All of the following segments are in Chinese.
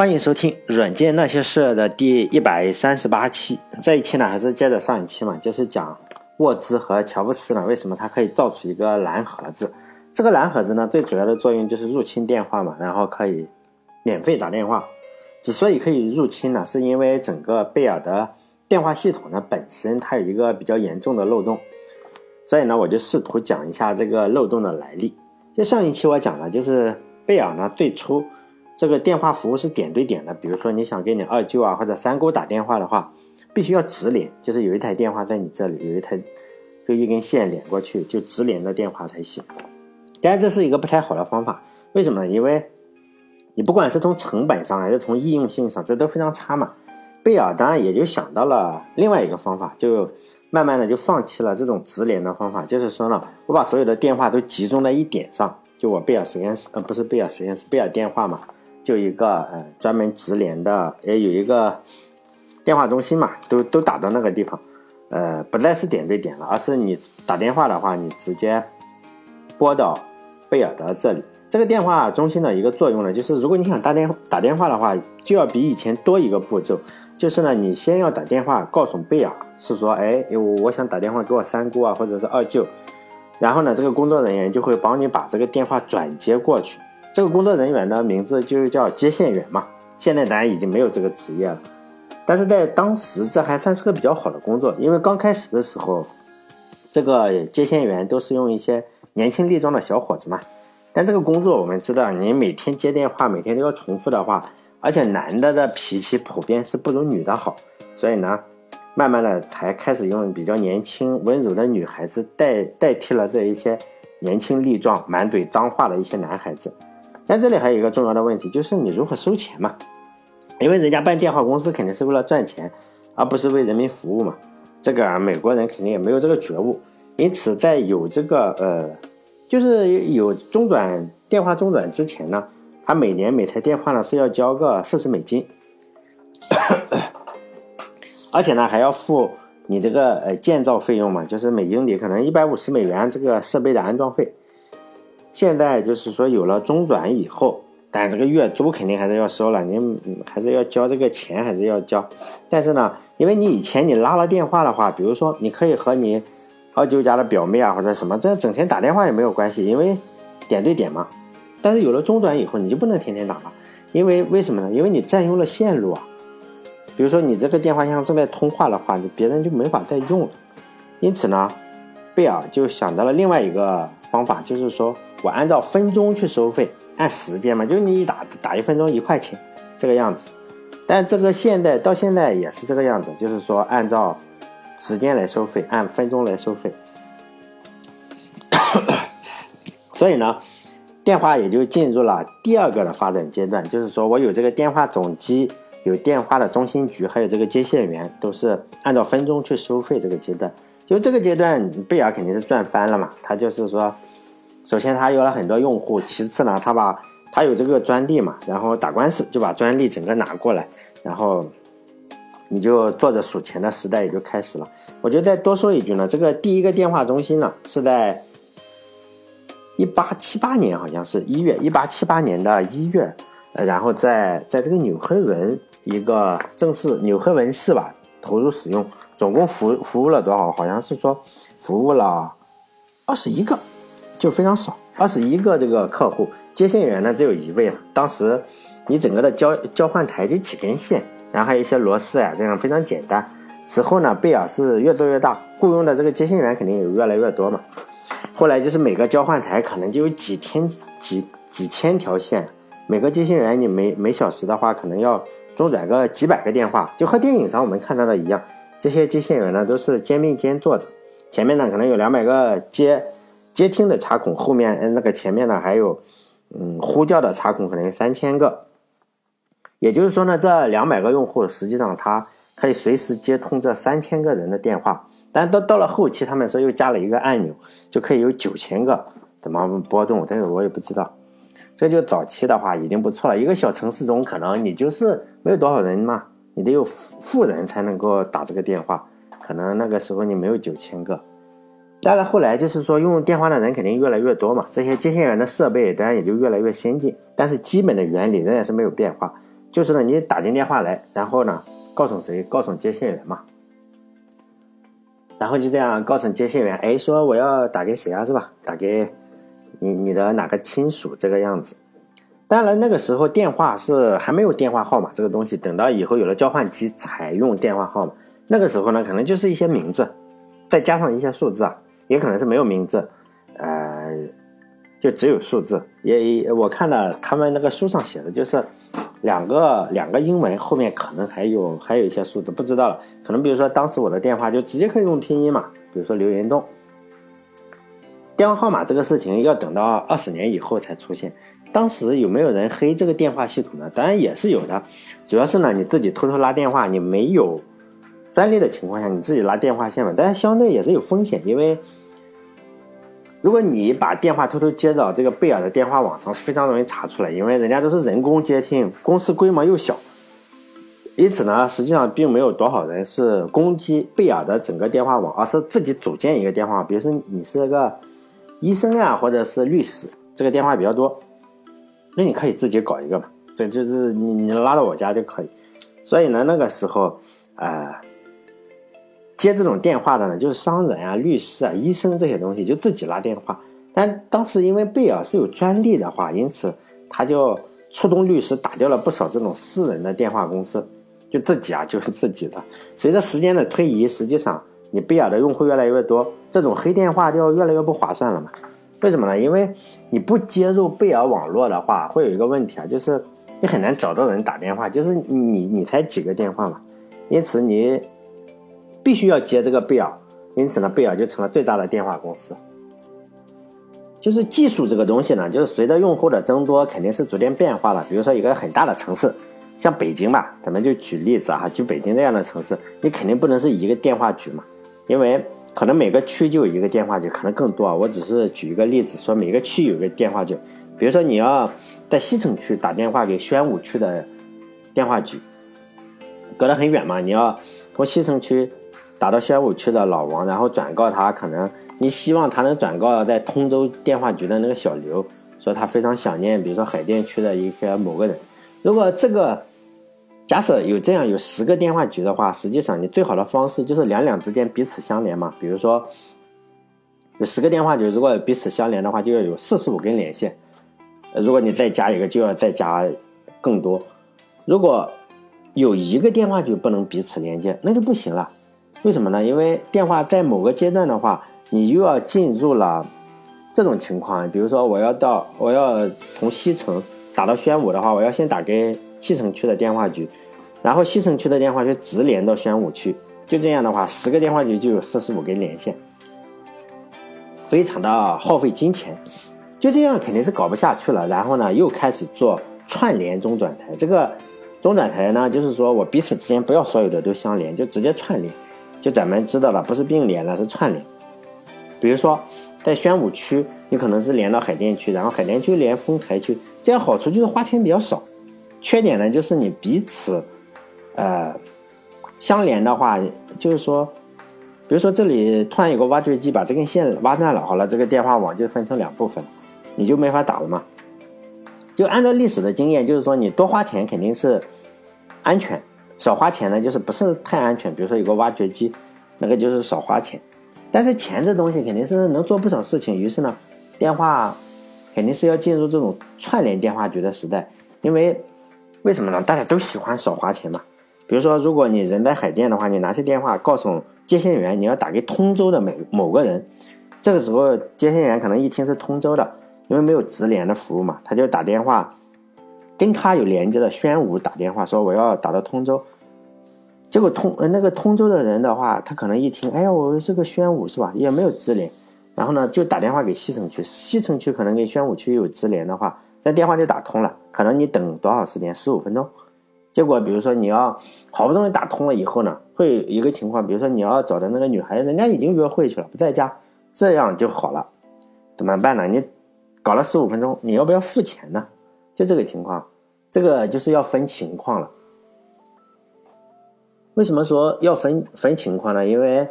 欢迎收听《软件那些事》的第一百三十八期。这一期呢，还是接着上一期嘛，就是讲沃兹和乔布斯呢，为什么他可以造出一个蓝盒子？这个蓝盒子呢，最主要的作用就是入侵电话嘛，然后可以免费打电话。之所以可以入侵呢，是因为整个贝尔的电话系统呢本身它有一个比较严重的漏洞，所以呢，我就试图讲一下这个漏洞的来历。就上一期我讲了，就是贝尔呢最初这个电话服务是点对点的，比如说你想给你二舅啊或者三姑打电话的话，必须要直连，就是有一台电话在你这里，有一台就一根线连过去，就直连的电话才行。当然这是一个不太好的方法，为什么呢？因为你不管是从成本上还是从易用性上，这都非常差嘛。贝尔当然也就想到了另外一个方法，就慢慢的就放弃了这种直连的方法，就是说呢，我把所有的电话都集中在一点上，就我贝尔实验室，呃，不是贝尔实验室，贝尔电话嘛，就一个呃专门直连的，也有一个电话中心嘛，都都打到那个地方，呃，不再是点对点了，而是你打电话的话，你直接拨到贝尔的这里。这个电话中心的一个作用呢，就是如果你想打电打电话的话，就要比以前多一个步骤。就是呢，你先要打电话告诉贝尔，是说，哎，我我想打电话给我三姑啊，或者是二舅。然后呢，这个工作人员就会帮你把这个电话转接过去。这个工作人员的名字就是叫接线员嘛。现在当然已经没有这个职业了，但是在当时这还算是个比较好的工作，因为刚开始的时候，这个接线员都是用一些年轻力壮的小伙子嘛。但这个工作我们知道，你每天接电话，每天都要重复的话，而且男的的脾气普遍是不如女的好，所以呢，慢慢的才开始用比较年轻温柔的女孩子代代替了这一些年轻力壮、满嘴脏话的一些男孩子。但这里还有一个重要的问题，就是你如何收钱嘛？因为人家办电话公司肯定是为了赚钱，而不是为人民服务嘛。这个美国人肯定也没有这个觉悟，因此在有这个呃。就是有中转电话中转之前呢，他每年每台电话呢是要交个四十美金，而且呢还要付你这个呃建造费用嘛，就是每英里可能一百五十美元这个设备的安装费。现在就是说有了中转以后，但这个月租肯定还是要收了，你还是要交这个钱还是要交。但是呢，因为你以前你拉了电话的话，比如说你可以和你。二舅家的表妹啊，或者什么，这整天打电话也没有关系，因为点对点嘛。但是有了中转以后，你就不能天天打了，因为为什么呢？因为你占用了线路啊。比如说你这个电话线正在通话的话，你别人就没法再用了。因此呢，贝尔就想到了另外一个方法，就是说我按照分钟去收费，按时间嘛，就你一打打一分钟一块钱这个样子。但这个现在到现在也是这个样子，就是说按照。时间来收费，按分钟来收费，所以呢，电话也就进入了第二个的发展阶段。就是说我有这个电话总机，有电话的中心局，还有这个接线员，都是按照分钟去收费。这个阶段，就这个阶段，贝尔肯定是赚翻了嘛。他就是说，首先他有了很多用户，其次呢，他把他有这个专利嘛，然后打官司就把专利整个拿过来，然后。你就坐着数钱的时代也就开始了。我就再多说一句呢，这个第一个电话中心呢是在一八七八年，好像是一月一八七八年的一月，呃，然后在在这个纽黑文一个正式纽黑文市吧投入使用，总共服服务了多少？好像是说服务了二十一个，就非常少，二十一个这个客户，接线员呢只有一位了。当时你整个的交交换台就几根线。然后还有一些螺丝啊，这样非常简单。此后呢，贝尔是越做越大，雇佣的这个接线员肯定也越来越多嘛。后来就是每个交换台可能就有几天几几千条线，每个接线员你每每小时的话，可能要中转个几百个电话，就和电影上我们看到的一样。这些接线员呢都是肩并肩坐着，前面呢可能有两百个接接听的插孔，后面嗯那个前面呢还有嗯呼叫的插孔，可能有三千个。也就是说呢，这两百个用户实际上他可以随时接通这三千个人的电话，但到到了后期，他们说又加了一个按钮，就可以有九千个怎么波动，但是我也不知道。这就早期的话已经不错了，一个小城市中可能你就是没有多少人嘛，你得有富富人才能够打这个电话，可能那个时候你没有九千个。当然后来就是说用电话的人肯定越来越多嘛，这些接线员的设备当然也就越来越先进，但是基本的原理仍然是没有变化。就是呢，你打进电话来，然后呢，告诉谁？告诉接线员嘛。然后就这样告诉接线员，哎，说我要打给谁啊，是吧？打给你你的哪个亲属这个样子。当然那个时候电话是还没有电话号码这个东西，等到以后有了交换机才用电话号码。那个时候呢，可能就是一些名字，再加上一些数字啊，也可能是没有名字，呃，就只有数字。也我看了他们那个书上写的，就是两个两个英文后面可能还有还有一些数字，不知道了。可能比如说当时我的电话就直接可以用拼音嘛，比如说刘延栋。电话号码这个事情要等到二十年以后才出现。当时有没有人黑这个电话系统呢？当然也是有的，主要是呢你自己偷偷拉电话，你没有专利的情况下，你自己拉电话线嘛。但是相对也是有风险，因为如果你把电话偷偷接到这个贝尔的电话网上，是非常容易查出来，因为人家都是人工接听，公司规模又小，因此呢，实际上并没有多少人是攻击贝尔的整个电话网，而是自己组建一个电话，比如说你是个医生啊，或者是律师，这个电话比较多。那你可以自己搞一个嘛，这就是你你拉到我家就可以。所以呢，那个时候，呃，接这种电话的呢，就是商人啊、律师啊、医生这些东西，就自己拉电话。但当时因为贝尔是有专利的话，因此他就触动律师打掉了不少这种私人的电话公司，就自己啊就是自己的。随着时间的推移，实际上你贝尔的用户越来越多，这种黑电话就越来越不划算了嘛。为什么呢？因为你不接入贝尔网络的话，会有一个问题啊，就是你很难找到人打电话，就是你你才几个电话嘛，因此你必须要接这个贝尔，因此呢，贝尔就成了最大的电话公司。就是技术这个东西呢，就是随着用户的增多，肯定是逐渐变化了。比如说一个很大的城市，像北京吧，咱们就举例子啊，就北京这样的城市，你肯定不能是一个电话局嘛，因为。可能每个区就有一个电话局，可能更多。我只是举一个例子，说每个区有个电话局。比如说你要在西城区打电话给宣武区的电话局，隔得很远嘛，你要从西城区打到宣武区的老王，然后转告他，可能你希望他能转告在通州电话局的那个小刘，说他非常想念，比如说海淀区的一个某个人。如果这个。假设有这样有十个电话局的话，实际上你最好的方式就是两两之间彼此相连嘛。比如说有十个电话局，如果彼此相连的话，就要有四十五根连线。如果你再加一个，就要再加更多。如果有一个电话局不能彼此连接，那就不行了。为什么呢？因为电话在某个阶段的话，你又要进入了这种情况。比如说我要到我要从西城打到宣武的话，我要先打给西城区的电话局。然后西城区的电话就直连到宣武区，就这样的话，十个电话局就有四十五根连线，非常的耗费金钱，就这样肯定是搞不下去了。然后呢，又开始做串联中转台。这个中转台呢，就是说我彼此之间不要所有的都相连，就直接串联。就咱们知道了，不是并联了，是串联。比如说在宣武区，你可能是连到海淀区，然后海淀区连丰台区，这样好处就是花钱比较少，缺点呢就是你彼此。呃，相连的话，就是说，比如说这里突然有个挖掘机把这根线挖断了，好了，这个电话网就分成两部分，你就没法打了嘛。就按照历史的经验，就是说你多花钱肯定是安全，少花钱呢就是不是太安全。比如说有个挖掘机，那个就是少花钱，但是钱这东西肯定是能做不少事情。于是呢，电话肯定是要进入这种串联电话局的时代，因为为什么呢？大家都喜欢少花钱嘛。比如说，如果你人在海淀的话，你拿起电话告诉接线员你要打给通州的某某个人，这个时候接线员可能一听是通州的，因为没有直连的服务嘛，他就打电话跟他有连接的宣武打电话说我要打到通州，结果通呃那个通州的人的话，他可能一听，哎呀，我是个宣武是吧？也没有直连，然后呢就打电话给西城区，西城区可能跟宣武区有直连的话，这电话就打通了，可能你等多少时间？十五分钟。结果，比如说你要好不容易打通了以后呢，会有一个情况，比如说你要找的那个女孩，人家已经约会去了，不在家，这样就好了，怎么办呢？你搞了十五分钟，你要不要付钱呢？就这个情况，这个就是要分情况了。为什么说要分分情况呢？因为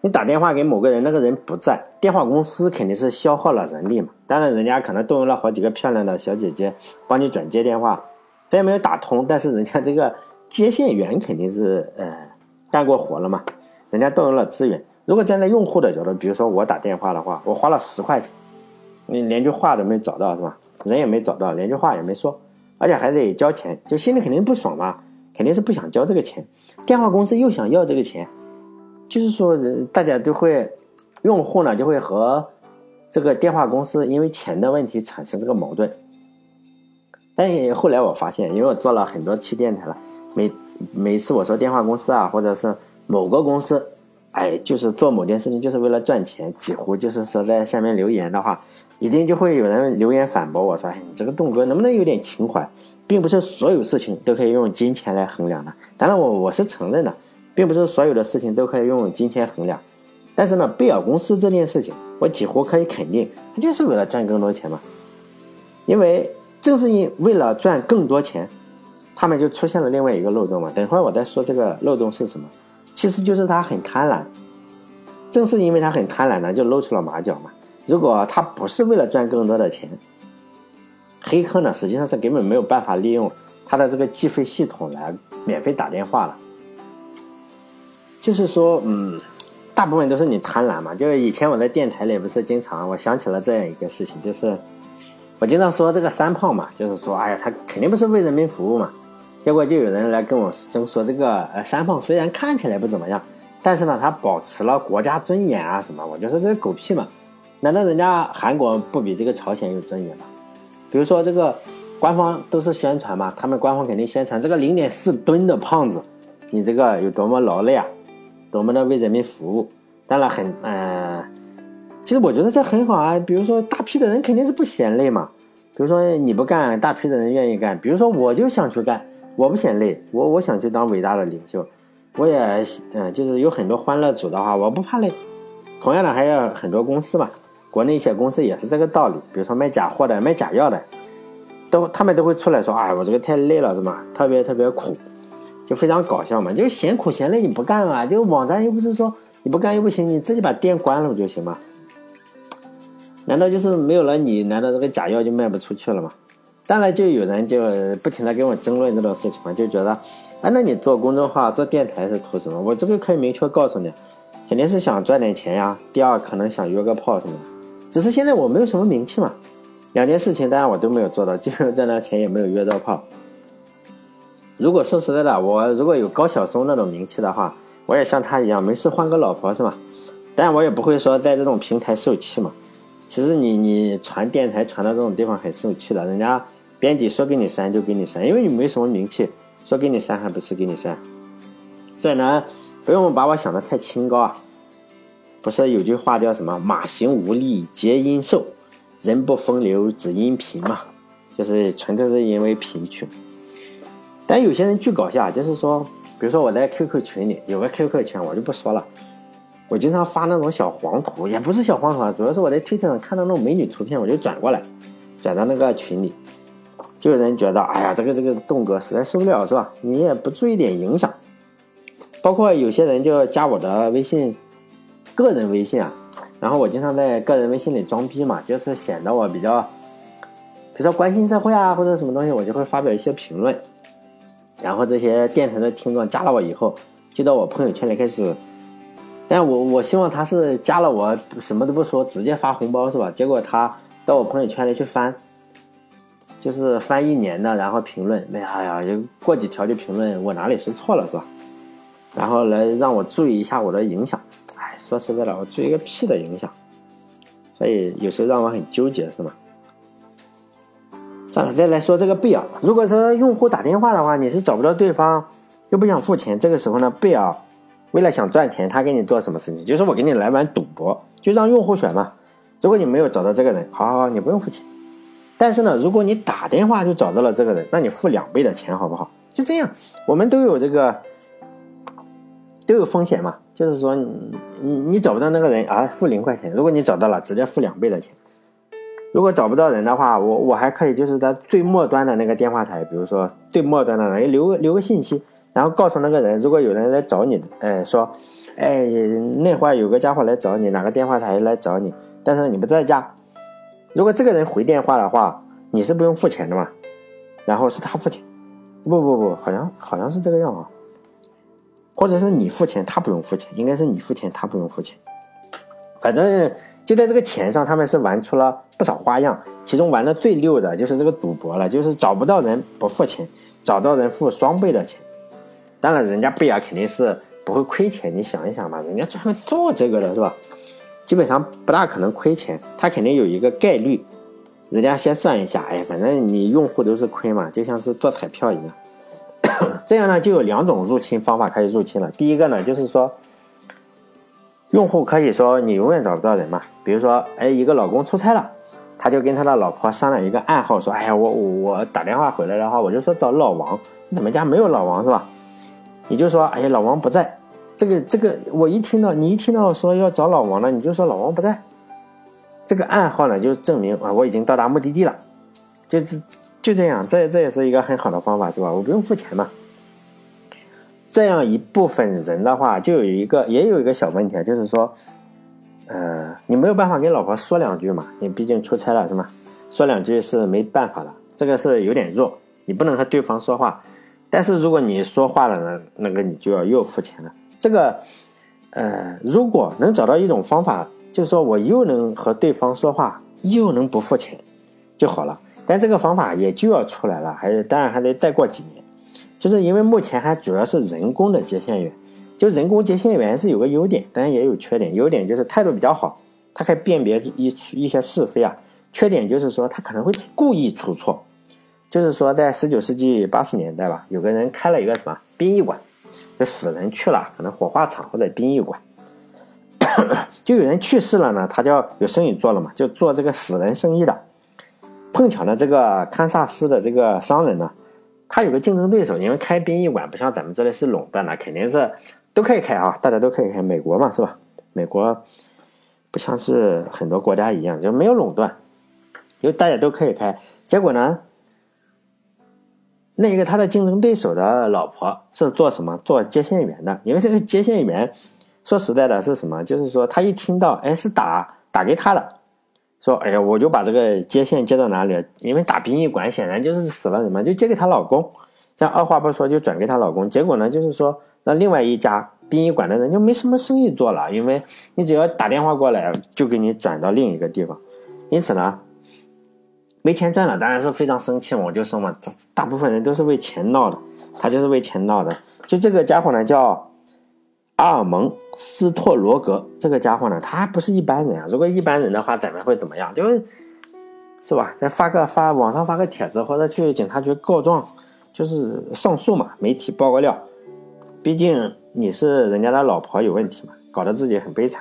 你打电话给某个人，那个人不在，电话公司肯定是消耗了人力嘛。当然，人家可能动用了好几个漂亮的小姐姐帮你转接电话。虽然没有打通，但是人家这个接线员肯定是呃干过活了嘛，人家动用了资源。如果站在用户的角度，比如说我打电话的话，我花了十块钱，你连句话都没找到是吧？人也没找到，连句话也没说，而且还得交钱，就心里肯定不爽嘛，肯定是不想交这个钱。电话公司又想要这个钱，就是说大家都会，用户呢就会和这个电话公司因为钱的问题产生这个矛盾。但后来我发现，因为我做了很多期电台了，每每次我说电话公司啊，或者是某个公司。哎，就是做某件事情就是为了赚钱，几乎就是说在下面留言的话，一定就会有人留言反驳我说：“哎，你这个栋哥能不能有点情怀？并不是所有事情都可以用金钱来衡量的。当然，我我是承认的，并不是所有的事情都可以用金钱衡量。但是呢，贝尔公司这件事情，我几乎可以肯定，他就是为了赚更多钱嘛。因为正是因为了赚更多钱，他们就出现了另外一个漏洞嘛。等会儿我再说这个漏洞是什么。其实就是他很贪婪，正是因为他很贪婪呢，就露出了马脚嘛。如果他不是为了赚更多的钱，黑客呢实际上是根本没有办法利用他的这个计费系统来免费打电话了。就是说，嗯，大部分都是你贪婪嘛。就是以前我在电台里不是经常，我想起了这样一个事情，就是我经常说这个三胖嘛，就是说，哎呀，他肯定不是为人民服务嘛。结果就有人来跟我争说，这个呃三胖虽然看起来不怎么样，但是呢，他保持了国家尊严啊什么。我就说这是狗屁嘛！难道人家韩国不比这个朝鲜有尊严吗？比如说这个官方都是宣传嘛，他们官方肯定宣传这个零点四吨的胖子，你这个有多么劳累啊，多么的为人民服务。当然很嗯，其实我觉得这很好啊。比如说大批的人肯定是不嫌累嘛。比如说你不干，大批的人愿意干。比如说我就想去干。我不嫌累，我我想去当伟大的领袖，我也嗯，就是有很多欢乐组的话，我不怕累。同样的，还有很多公司嘛，国内一些公司也是这个道理。比如说卖假货的、卖假药的，都他们都会出来说：“哎，我这个太累了，是吧？特别特别苦，就非常搞笑嘛。就嫌苦嫌累你不干啊？就网站又不是说你不干又不行，你自己把店关了不就行吗？难道就是没有了你，难道这个假药就卖不出去了吗？”当然，就有人就不停的跟我争论这种事情嘛，就觉得，啊，那你做公众号、做电台是图什么？我这个可以明确告诉你，肯定是想赚点钱呀。第二，可能想约个炮什么的。只是现在我没有什么名气嘛，两件事情当然我都没有做到，既没有赚到钱，也没有约到炮。如果说实在的，我如果有高晓松那种名气的话，我也像他一样，没事换个老婆是吧？但我也不会说在这种平台受气嘛。其实你你传电台传到这种地方很受气的，人家。编辑说给你删就给你删，因为你没什么名气，说给你删还不是给你删。所以呢，不用把我想的太清高啊。不是有句话叫什么“马行无力皆因瘦，人不风流只因贫”嘛？就是纯粹是因为贫穷。但有些人巨搞笑，就是说，比如说我在 QQ 群里有个 QQ 群，我就不说了。我经常发那种小黄图，也不是小黄图啊，主要是我在推特上看到那种美女图片，我就转过来，转到那个群里。就有人觉得，哎呀，这个这个栋哥实在受不了，是吧？你也不注意点影响。包括有些人就加我的微信，个人微信啊，然后我经常在个人微信里装逼嘛，就是显得我比较，比如说关心社会啊，或者什么东西，我就会发表一些评论。然后这些电台的听众加了我以后，就到我朋友圈里开始，但我我希望他是加了我什么都不说，直接发红包，是吧？结果他到我朋友圈里去翻。就是翻一年的，然后评论，哎呀呀，就过几条就评论我哪里说错了是吧？然后来让我注意一下我的影响。说实在的，我注意个屁的影响。所以有时候让我很纠结，是吗？算了，再来说这个贝尔。如果说用户打电话的话，你是找不到对方，又不想付钱，这个时候呢，贝尔为了想赚钱，他给你做什么事情？就是我给你来玩赌博，就让用户选嘛。如果你没有找到这个人，好好好，你不用付钱。但是呢，如果你打电话就找到了这个人，那你付两倍的钱好不好？就这样，我们都有这个都有风险嘛。就是说，你你找不到那个人啊，付零块钱；如果你找到了，直接付两倍的钱。如果找不到人的话，我我还可以就是在最末端的那个电话台，比如说最末端的人留留个信息，然后告诉那个人，如果有人来找你，哎说，哎那会儿有个家伙来找你，哪个电话台来找你，但是你不在家。如果这个人回电话的话，你是不用付钱的嘛？然后是他付钱，不不不，好像好像是这个样啊，或者是你付钱，他不用付钱，应该是你付钱，他不用付钱。反正就在这个钱上，他们是玩出了不少花样。其中玩的最溜的就是这个赌博了，就是找不到人不付钱，找到人付双倍的钱。当然，人家贝尔肯定是不会亏钱。你想一想吧，人家专门做这个的是吧？基本上不大可能亏钱，他肯定有一个概率。人家先算一下，哎，反正你用户都是亏嘛，就像是做彩票一样。这样呢，就有两种入侵方法可以入侵了。第一个呢，就是说。用户可以说你永远找不到人嘛，比如说，哎，一个老公出差了，他就跟他的老婆商量一个暗号，说，哎呀，我我打电话回来的话，我就说找老王，你怎么家没有老王是吧？你就说，哎呀，老王不在，这个这个，我一听到你一听到说要找老王了，你就说老王不在，这个暗号呢就证明啊我已经到达目的地了，就是就这样，这这也是一个很好的方法是吧？我不用付钱嘛。这样一部分人的话，就有一个也有一个小问题啊，就是说，呃，你没有办法跟老婆说两句嘛？你毕竟出差了是吗？说两句是没办法的，这个是有点弱，你不能和对方说话。但是如果你说话了呢，那个你就要又付钱了。这个，呃，如果能找到一种方法，就是说我又能和对方说话，又能不付钱，就好了。但这个方法也就要出来了，还是当然还得再过几年。就是因为目前还主要是人工的接线员，就人工接线员是有个优点，当然也有缺点。优点就是态度比较好，他可以辨别一一些是非啊。缺点就是说他可能会故意出错。就是说在十九世纪八十年代吧，有个人开了一个什么殡仪馆，这死人去了，可能火化场或者殡仪馆，就有人去世了呢，他就要有生意做了嘛，就做这个死人生意的。碰巧呢，这个堪萨斯的这个商人呢。他有个竞争对手，因为开殡仪馆不像咱们这里是垄断的，肯定是都可以开啊，大家都可以开。美国嘛，是吧？美国不像是很多国家一样，就没有垄断，因为大家都可以开。结果呢，那个他的竞争对手的老婆是做什么？做接线员的。因为这个接线员，说实在的，是什么？就是说他一听到，哎，是打打给他的。说，哎呀，我就把这个接线接到哪里？因为打殡仪馆显然就是死了人嘛，就接给她老公。这样二话不说就转给她老公。结果呢，就是说让另外一家殡仪馆的人就没什么生意做了，因为你只要打电话过来，就给你转到另一个地方。因此呢，没钱赚了，当然是非常生气。我就说嘛，大部分人都是为钱闹的，他就是为钱闹的。就这个家伙呢，叫。阿尔蒙斯托罗格这个家伙呢，他还不是一般人啊！如果一般人的话，咱们会怎么样？就是，是吧？再发个发网上发个帖子，或者去警察局告状，就是上诉嘛，媒体爆个料。毕竟你是人家的老婆有问题嘛，搞得自己很悲惨。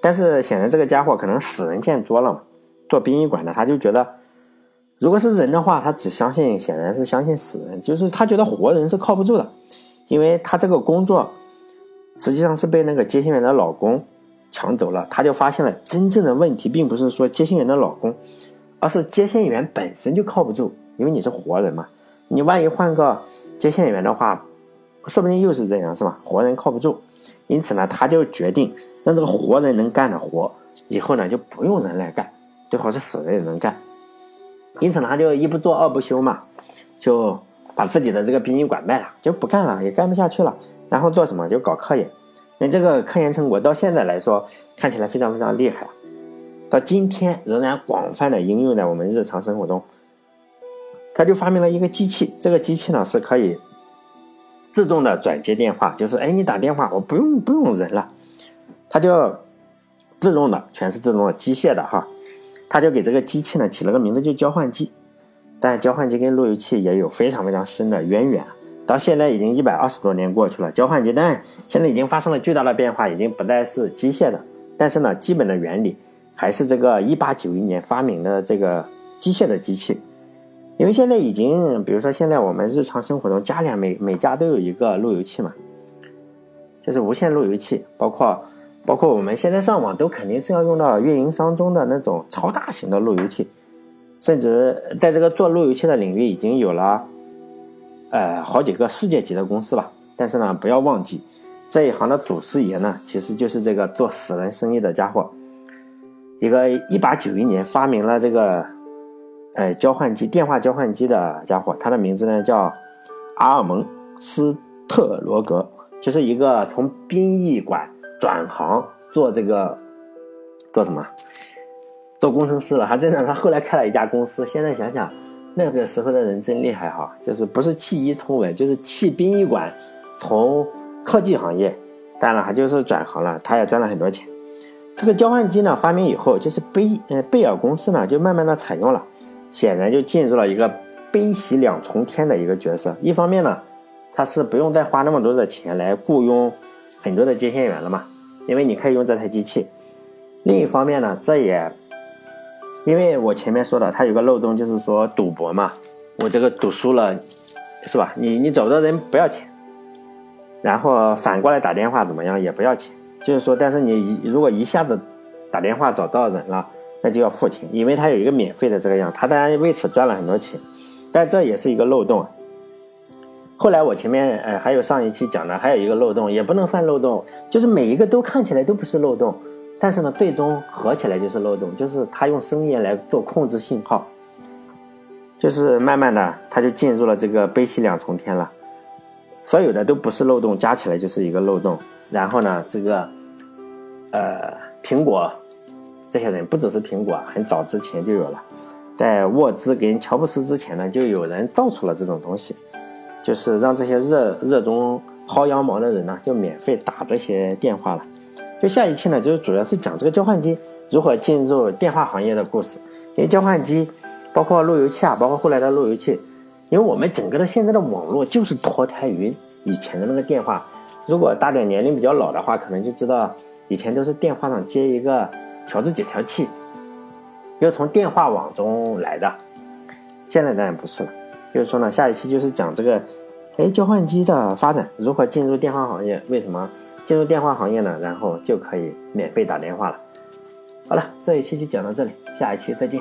但是显然这个家伙可能死人见多了嘛，做殡仪馆的他就觉得，如果是人的话，他只相信，显然是相信死人，就是他觉得活人是靠不住的，因为他这个工作。实际上是被那个接线员的老公抢走了，他就发现了真正的问题，并不是说接线员的老公，而是接线员本身就靠不住，因为你是活人嘛，你万一换个接线员的话，说不定又是这样，是吧？活人靠不住，因此呢，他就决定让这个活人能干的活，以后呢就不用人来干，最好是死人也能干。因此呢，他就一不做二不休嘛，就把自己的这个殡仪馆卖了，就不干了，也干不下去了。然后做什么？就搞科研，那这个科研成果到现在来说看起来非常非常厉害，到今天仍然广泛的应用在我们日常生活中。他就发明了一个机器，这个机器呢是可以自动的转接电话，就是哎你打电话我不用不用人了，它就自动的全是自动的机械的哈，他就给这个机器呢起了个名字就交换机，但交换机跟路由器也有非常非常深的渊源。到现在已经一百二十多年过去了，交换机但现在已经发生了巨大的变化，已经不再是机械的，但是呢，基本的原理还是这个一八九一年发明的这个机械的机器。因为现在已经，比如说现在我们日常生活中家里每每家都有一个路由器嘛，就是无线路由器，包括包括我们现在上网都肯定是要用到运营商中的那种超大型的路由器，甚至在这个做路由器的领域已经有了。呃，好几个世界级的公司吧，但是呢，不要忘记，这一行的祖师爷呢，其实就是这个做死人生意的家伙，一个一八九一年发明了这个，呃，交换机电话交换机的家伙，他的名字呢叫阿尔蒙斯特罗格，就是一个从殡仪馆转行做这个做什么，做工程师了。还真的，他后来开了一家公司。现在想想，那个时候的人真厉害哈，就是不是弃医从文，就是弃殡仪馆，从科技行业，当然他就是转行了，他也赚了很多钱。这个交换机呢发明以后，就是贝呃贝尔公司呢就慢慢的采用了，显然就进入了一个悲喜两重天的一个角色。一方面呢，他是不用再花那么多的钱来雇佣很多的接线员了嘛，因为你可以用这台机器。另一方面呢，这也因为我前面说的，它有个漏洞，就是说赌博嘛，我这个赌输了，是吧？你你走的人不要钱，然后反过来打电话怎么样也不要钱。就是说，但是你一如果一下子打电话找到人了，那就要付钱，因为他有一个免费的这个样，他当然为此赚了很多钱，但这也是一个漏洞。后来我前面呃还有上一期讲的，还有一个漏洞，也不能算漏洞，就是每一个都看起来都不是漏洞，但是呢，最终合起来就是漏洞，就是他用声音来做控制信号，就是慢慢的他就进入了这个悲喜两重天了，所有的都不是漏洞，加起来就是一个漏洞。然后呢，这个，呃，苹果这些人不只是苹果，很早之前就有了，在沃兹跟乔布斯之前呢，就有人造出了这种东西，就是让这些热热衷薅羊毛的人呢，就免费打这些电话了。就下一期呢，就是主要是讲这个交换机如何进入电话行业的故事。因为交换机，包括路由器啊，包括后来的路由器，因为我们整个的现在的网络就是脱胎于以前的那个电话。如果大点年龄比较老的话，可能就知道以前都是电话上接一个调制解调器，又从电话网中来的。现在当然不是了。就是说呢，下一期就是讲这个，哎，交换机的发展如何进入电话行业？为什么进入电话行业呢？然后就可以免费打电话了。好了，这一期就讲到这里，下一期再见。